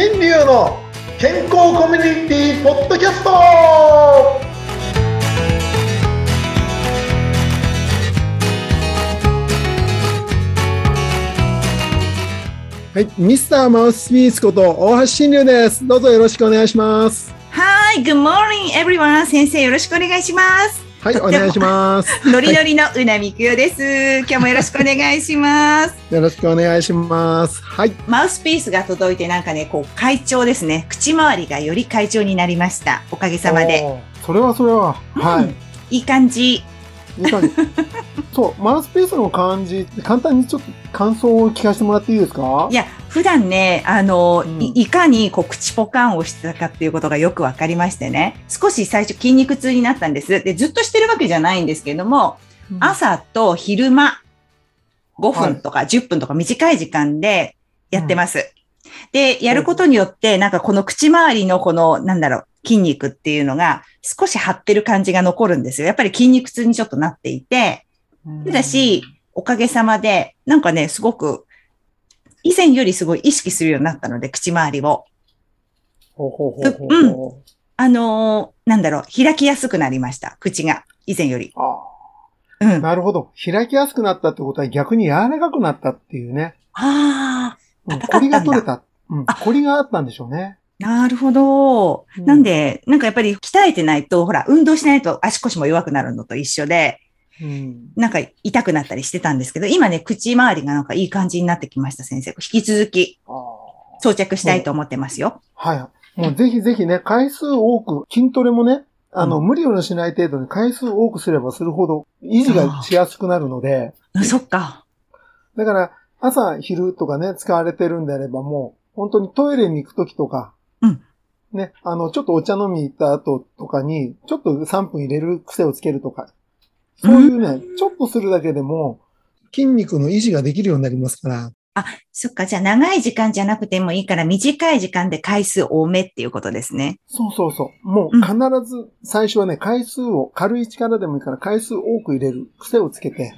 新流の健康コミュニティポッドキャストはい、ミスターマウスピースこと大橋新流です。どうぞよろしくお願いします。はい、Good morning everyone. 先生よろしくお願いします。はい、お願いします。ノリノリのうなみくよです。今日もよろしくお願いします。よろしくお願いします。はい。マウスピースが届いてなんかね、こう会長ですね。口周りがより会長になりました。おかげさまで。それはそれは。はい。いい感じ。いい感じ。そう、マウスピースの感じ、簡単にちょっと感想を聞かせてもらっていいですか？いや、普段ね、あの、うん、いかにこう口ポカンをしてたかっていうことがよくわかりましてね、少し最初筋肉痛になったんです。で、ずっとしてるわけじゃないんですけども、うん、朝と昼間、5分とか10分とか短い時間でやってます。はい、で、やることによって、なんかこの口周りのこの、なんだろう、筋肉っていうのが少し張ってる感じが残るんですよ。やっぱり筋肉痛にちょっとなっていて、だし、おかげさまで、なんかね、すごく、以前よりすごい意識するようになったので、口周りを。ほうほうほうほううん。あのー、なんだろう、開きやすくなりました、口が。以前より。あうん。なるほど。開きやすくなったってことは逆に柔らかくなったっていうね。ああ。うん、コリが取れた。うん。コリがあったんでしょうね。なるほど。うん、なんで、なんかやっぱり鍛えてないと、ほら、運動しないと足腰も弱くなるのと一緒で、うん、なんか痛くなったりしてたんですけど、今ね、口周りがなんかいい感じになってきました、先生。引き続き、装着したいと思ってますよ。はい。もうぜひぜひね、回数多く、筋トレもね、あの、うん、無理をしない程度に回数多くすればするほど維持がしやすくなるので。そっか。だから、朝、昼とかね、使われてるんであればもう、本当にトイレに行くときとか、うん。ね、あの、ちょっとお茶飲み行った後とかに、ちょっと3分入れる癖をつけるとか、そういうね、ちょっとするだけでも、筋肉の維持ができるようになりますから。あ、そっか。じゃあ長い時間じゃなくてもいいから短い時間で回数多めっていうことですね。そうそうそう。もう必ず最初はね、回数を軽い力でもいいから回数多く入れる癖をつけて、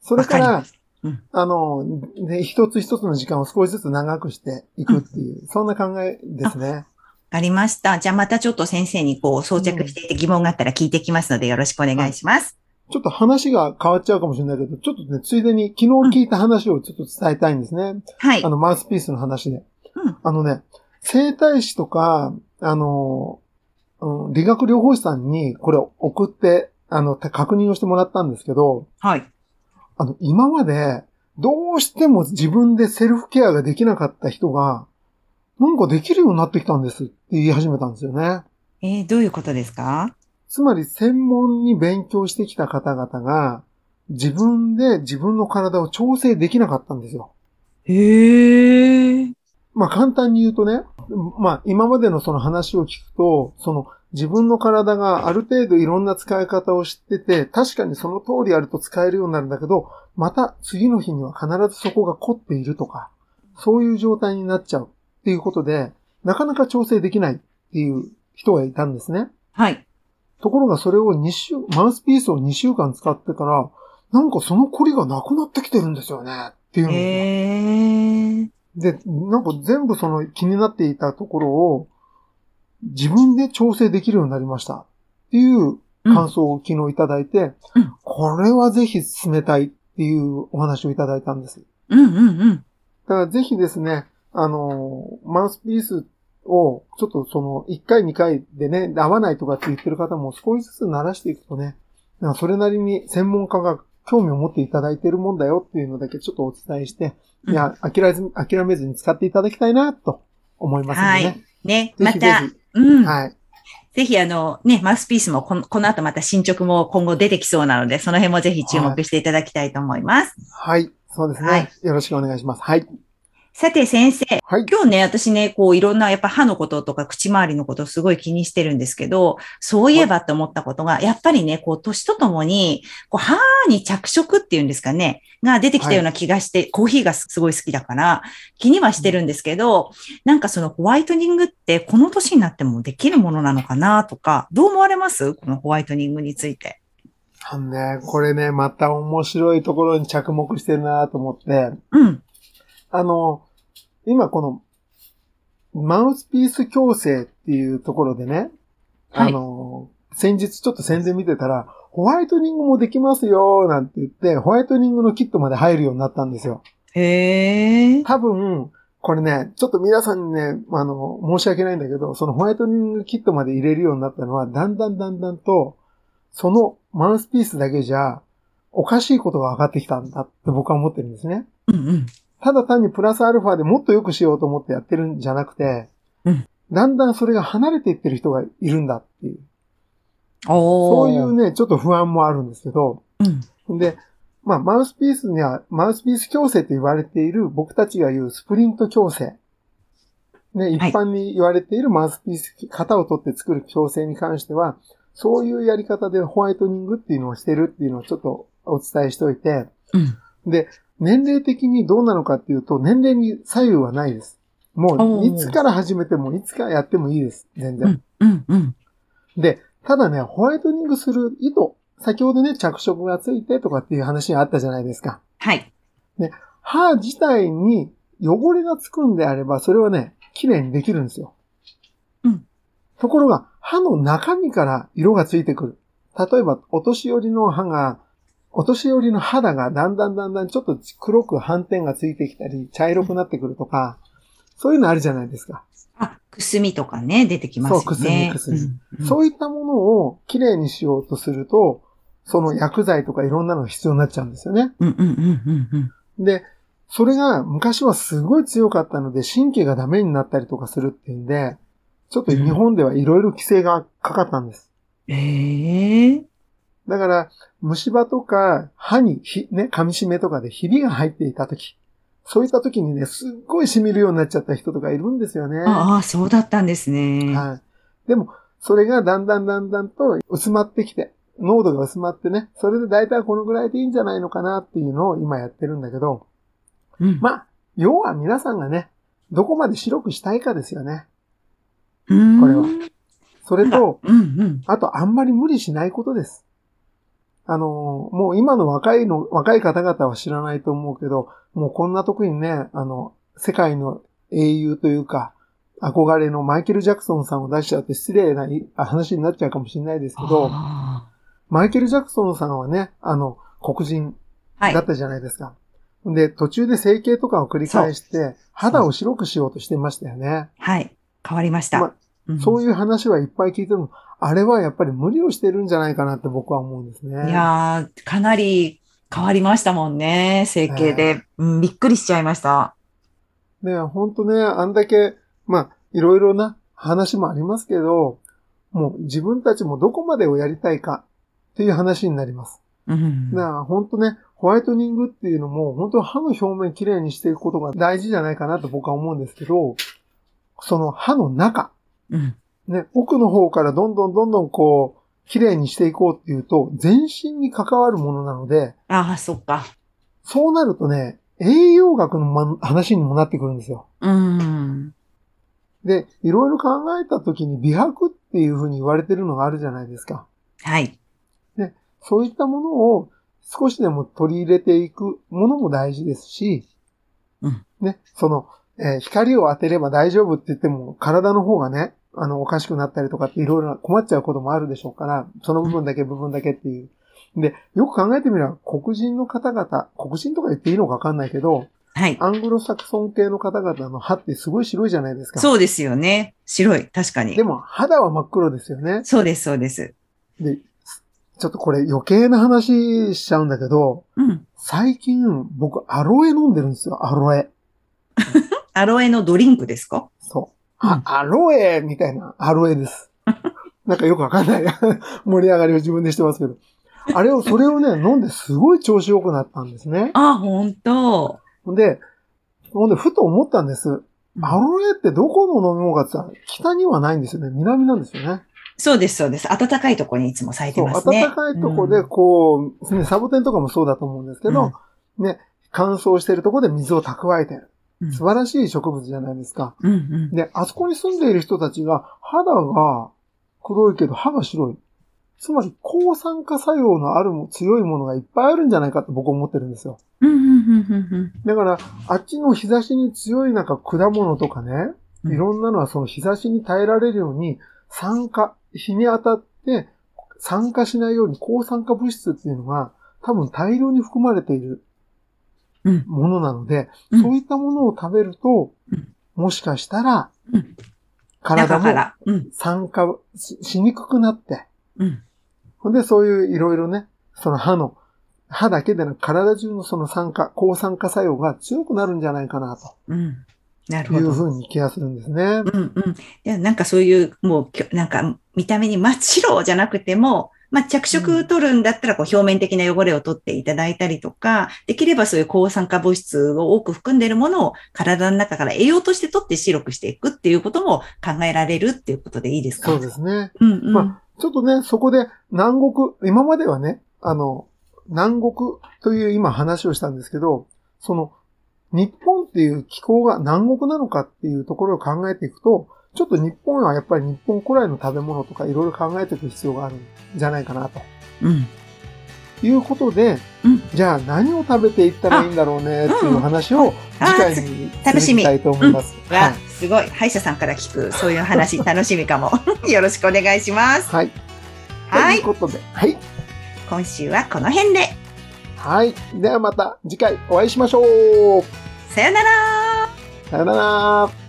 それから、うん、あの、ね、一つ一つの時間を少しずつ長くしていくっていう、うん、そんな考えですね。ありました。じゃあまたちょっと先生にこう装着していて疑問があったら聞いてきますのでよろしくお願いします。ちょっと話が変わっちゃうかもしれないけど、ちょっとね、ついでに昨日聞いた話をちょっと伝えたいんですね。うん、はい。あの、マウスピースの話で。うん、あのね、生体師とか、あの、うん、理学療法士さんにこれを送って、あの、確認をしてもらったんですけど、はい。あの、今まで、どうしても自分でセルフケアができなかった人が、なんかできるようになってきたんですって言い始めたんですよね。えー、どういうことですか？つまり専門に勉強してきた方々が、自分で自分の体を調整できなかったんですよ。へー。まあ簡単に言うとね、まあ今までのその話を聞くと、その自分の体がある程度いろんな使い方を知ってて、確かにその通りやると使えるようになるんだけど、また次の日には必ずそこが凝っているとか、そういう状態になっちゃうっていうことで、なかなか調整できないっていう人がいたんですね。はい。ところがそれを2週、マウスピースを2週間使ってから、なんかその凝りがなくなってきてるんですよね。っていうのへで、なんか全部その気になっていたところを自分で調整できるようになりました。っていう感想を昨日いただいて、うん、これはぜひ進めたいっていうお話をいただいたんです。うんうんうん。だからぜひですね、あの、マウスピースを、ちょっとその、1回2回でね、合わないとかって言ってる方も少しずつ慣らしていくとね、なんかそれなりに専門家が興味を持っていただいているもんだよっていうのだけちょっとお伝えして、いや、諦めず、諦めずに使っていただきたいな、と思いますね。はい。ね、また、うん。はい。ぜひあの、ね、マウスピースもこのこの後また進捗も今後出てきそうなので、その辺もぜひ注目していただきたいと思います。はい。はい、そうですね、はい。よろしくお願いします。はい。さて先生、はい、今日ね、私ね、こういろんなやっぱ歯のこととか口周りのことをすごい気にしてるんですけど、そういえばって思ったことが、やっぱりね、こう年とともに、こう歯に着色っていうんですかね、が出てきたような気がして、はい、コーヒーがすごい好きだから気にはしてるんですけど、なんかそのホワイトニングってこの年になってもできるものなのかなとか、どう思われます？このホワイトニングについて。あのね、これね、また面白いところに着目してるなと思って、うん。あの、今この、マウスピース矯正っていうところでね、はいあの、先日ちょっと宣伝見てたら、ホワイトニングもできますよ、なんて言って、ホワイトニングのキットまで入るようになったんですよ。へえ。多分、これね、ちょっと皆さんにね、あの、申し訳ないんだけど、そのホワイトニングキットまで入れるようになったのは、だんだんだんだんと、そのマウスピースだけじゃ、おかしいことが分かってきたんだって僕は思ってるんですね。うんうん。ただ単にプラスアルファでもっと良くしようと思ってやってるんじゃなくて、うんだんだんそれが離れていってる人がいるんだっていう。そういうね、ちょっと不安もあるんですけど、うん。で、まあ、マウスピースには、マウスピース矯正と言われている僕たちが言うスプリント矯正。ね、一般に言われているマウスピース、型を取って作る矯正に関しては、そういうやり方でホワイトニングっていうのをしてるっていうのをちょっとお伝えしておいて、うん。で、年齢的にどうなのかっていうと、年齢に左右はないです。もう、いつから始めても、いつからやってもいいです。全然。うん。うん。うん。で、ただね、ホワイトニングする糸、先ほどね、着色がついてとかっていう話があったじゃないですか。はい。歯自体に汚れがつくんであれば、それはね、綺麗にできるんですよ。うん。ところが、歯の中身から色がついてくる。例えば、お年寄りの歯が、お年寄りの肌がだんだんだんだんちょっと黒く斑点がついてきたり、茶色くなってくるとか、そういうのあるじゃないですか。あ、くすみとかね、出てきますよね。そうくすみくすみうんうんそういったものを綺麗にしようとすると、その薬剤とかいろんなのが必要になっちゃうんですよね。うんうんうんうんうん。で、それが昔はすごい強かったので神経がダメになったりとかするっていうんで、ちょっと日本ではいろいろ規制がかかったんです。ええ。だから、虫歯とか歯にひ、ね、噛み締めとかでひびが入っていたとき、そういったときにね、すっごい染みるようになっちゃった人とかいるんですよね。ああ、そうだったんですね。はい。でも、それがだんだんだんだんと薄まってきて、濃度が薄まってね、それで大体このぐらいでいいんじゃないのかなっていうのを今やってるんだけど、うん。まあ、要は皆さんがね、どこまで白くしたいかですよね。うーんこれはそれと、うんうん。あとあんまり無理しないことです。あのー、もう今の若いの、若い方々は知らないと思うけど、もうこんな時にね、あの、世界の英雄というか、憧れのマイケル・ジャクソンさんを出しちゃうと失礼な話になっちゃうかもしれないですけど、あマイケル・ジャクソンさんはね、あの、黒人だっ。たじゃないですか。で、途中で整形とかを繰り返して、肌を白くしようとしてましたよね。はい。変わりました。まそういう話はいっぱい聞いてるの。あれはやっぱり無理をしてるんじゃないかなって僕は思うんですね。いやー、かなり変わりましたもんね、整形で。うん、びっくりしちゃいました。ね、ほんとね、あんだけ、まあ、いろいろな話もありますけど、もう自分たちもどこまでをやりたいかっていう話になります。うん。だから本当ね、ホワイトニングっていうのも、本当歯の表面きれいにしていくことが大事じゃないかなと僕は思うんですけど、その歯の中、うん。ね、奥の方からどんどんどんどんこう、きれいにしていこうっていうと、全身に関わるものなので、ああ、そっか。そうなるとね、栄養学のま話にもなってくるんですよ。うん。で、いろいろ考えたときに美白っていうふうに言われてるのがあるじゃないですか。はい。そういったものを少しでも取り入れていくものも大事ですし、うんね、その、えー光を当てれば大丈夫って言っても、体の方がね、あの、おかしくなったりとかっていろいろな困っちゃうこともあるでしょうから、その部分だけ部分だけっていう。で、よく考えてみれば、黒人の方々、黒人とか言っていいのかわかんないけど、はい。アングロサクソン系の方々の歯ってすごい白いじゃないですか。そうですよね。白い。確かにで。も、肌は真っ黒ですよね。そうです、そうです。で、ちょっとこれ余計な話しちゃうんだけど、うん。最近僕アロエ飲んでるんですよ、アロエ。アロエのドリンクですか？そう。あ、アロエみたいなアロエです。なんかよくわかんない 盛り上がりを自分でしてますけど。あれを、それをね、飲んですごい調子良くなったんですね。あ、ほんと。ほんで、ほんで、ふと思ったんです。アロエってどこの飲み物かって言ったら、北にはないんですよね。南なんですよね。そうです、そうです。暖かいとこにいつも咲いてますね。暖かいとこで、こう、ね、サボテンとかもそうだと思うんですけど、ね、乾燥してるとこで水を蓄えてる。うん素晴らしい植物じゃないですか。うんうん。で、あそこに住んでいる人たちが、肌が黒いけど歯が白い。つまり、抗酸化作用のあるも強いものがいっぱいあるんじゃないかって僕は思ってるんですよ。だから、あっちの日差しに強いなんか果物とかね、うんいろんなのはその日差しに耐えられるように、酸化、日に当たって酸化しないように抗酸化物質っていうのが多分大量に含まれているうん。ものなので、うんそういったものを食べると、うんもしかしたらうん、体も。酸化ししにくくなって、うん。ほんでそういういろいろね、その歯の、歯だけでなく体中のその酸化、抗酸化作用が強くなるんじゃないかなうん。なるというほど。ふうに気がするんですね。うんうん。でなんかそういう、もうなんか見た目に真っ白じゃなくても、まあ、着色取るんだったら、こう、表面的な汚れを取っていただいたりとか、できればそういう抗酸化物質を多く含んでいるものを体の中から栄養として取って白くしていくっていうことも考えられるっていうことでいいですか？そうですね。うんうん。まちょっとね、そこで南国、今まではね、あの、南国という今話をしたんですけど、その、日本っていう気候が南国なのかっていうところを考えていくと、ちょっと日本はやっぱり日本古来の食べ物とかいろいろ考えていく必要があるんじゃないかなとうん。いうことで、うんじゃあ何を食べていったらいいんだろうねっていう話をあ次回に楽しみたいと思います。わ、はい。すごい。歯医者さんから聞く、そういう話楽しみかも。よろしくお願いします。はい。はいということで、はい。今週はこの辺で。はい。ではまた次回お会いしましょう。さよならさよなら。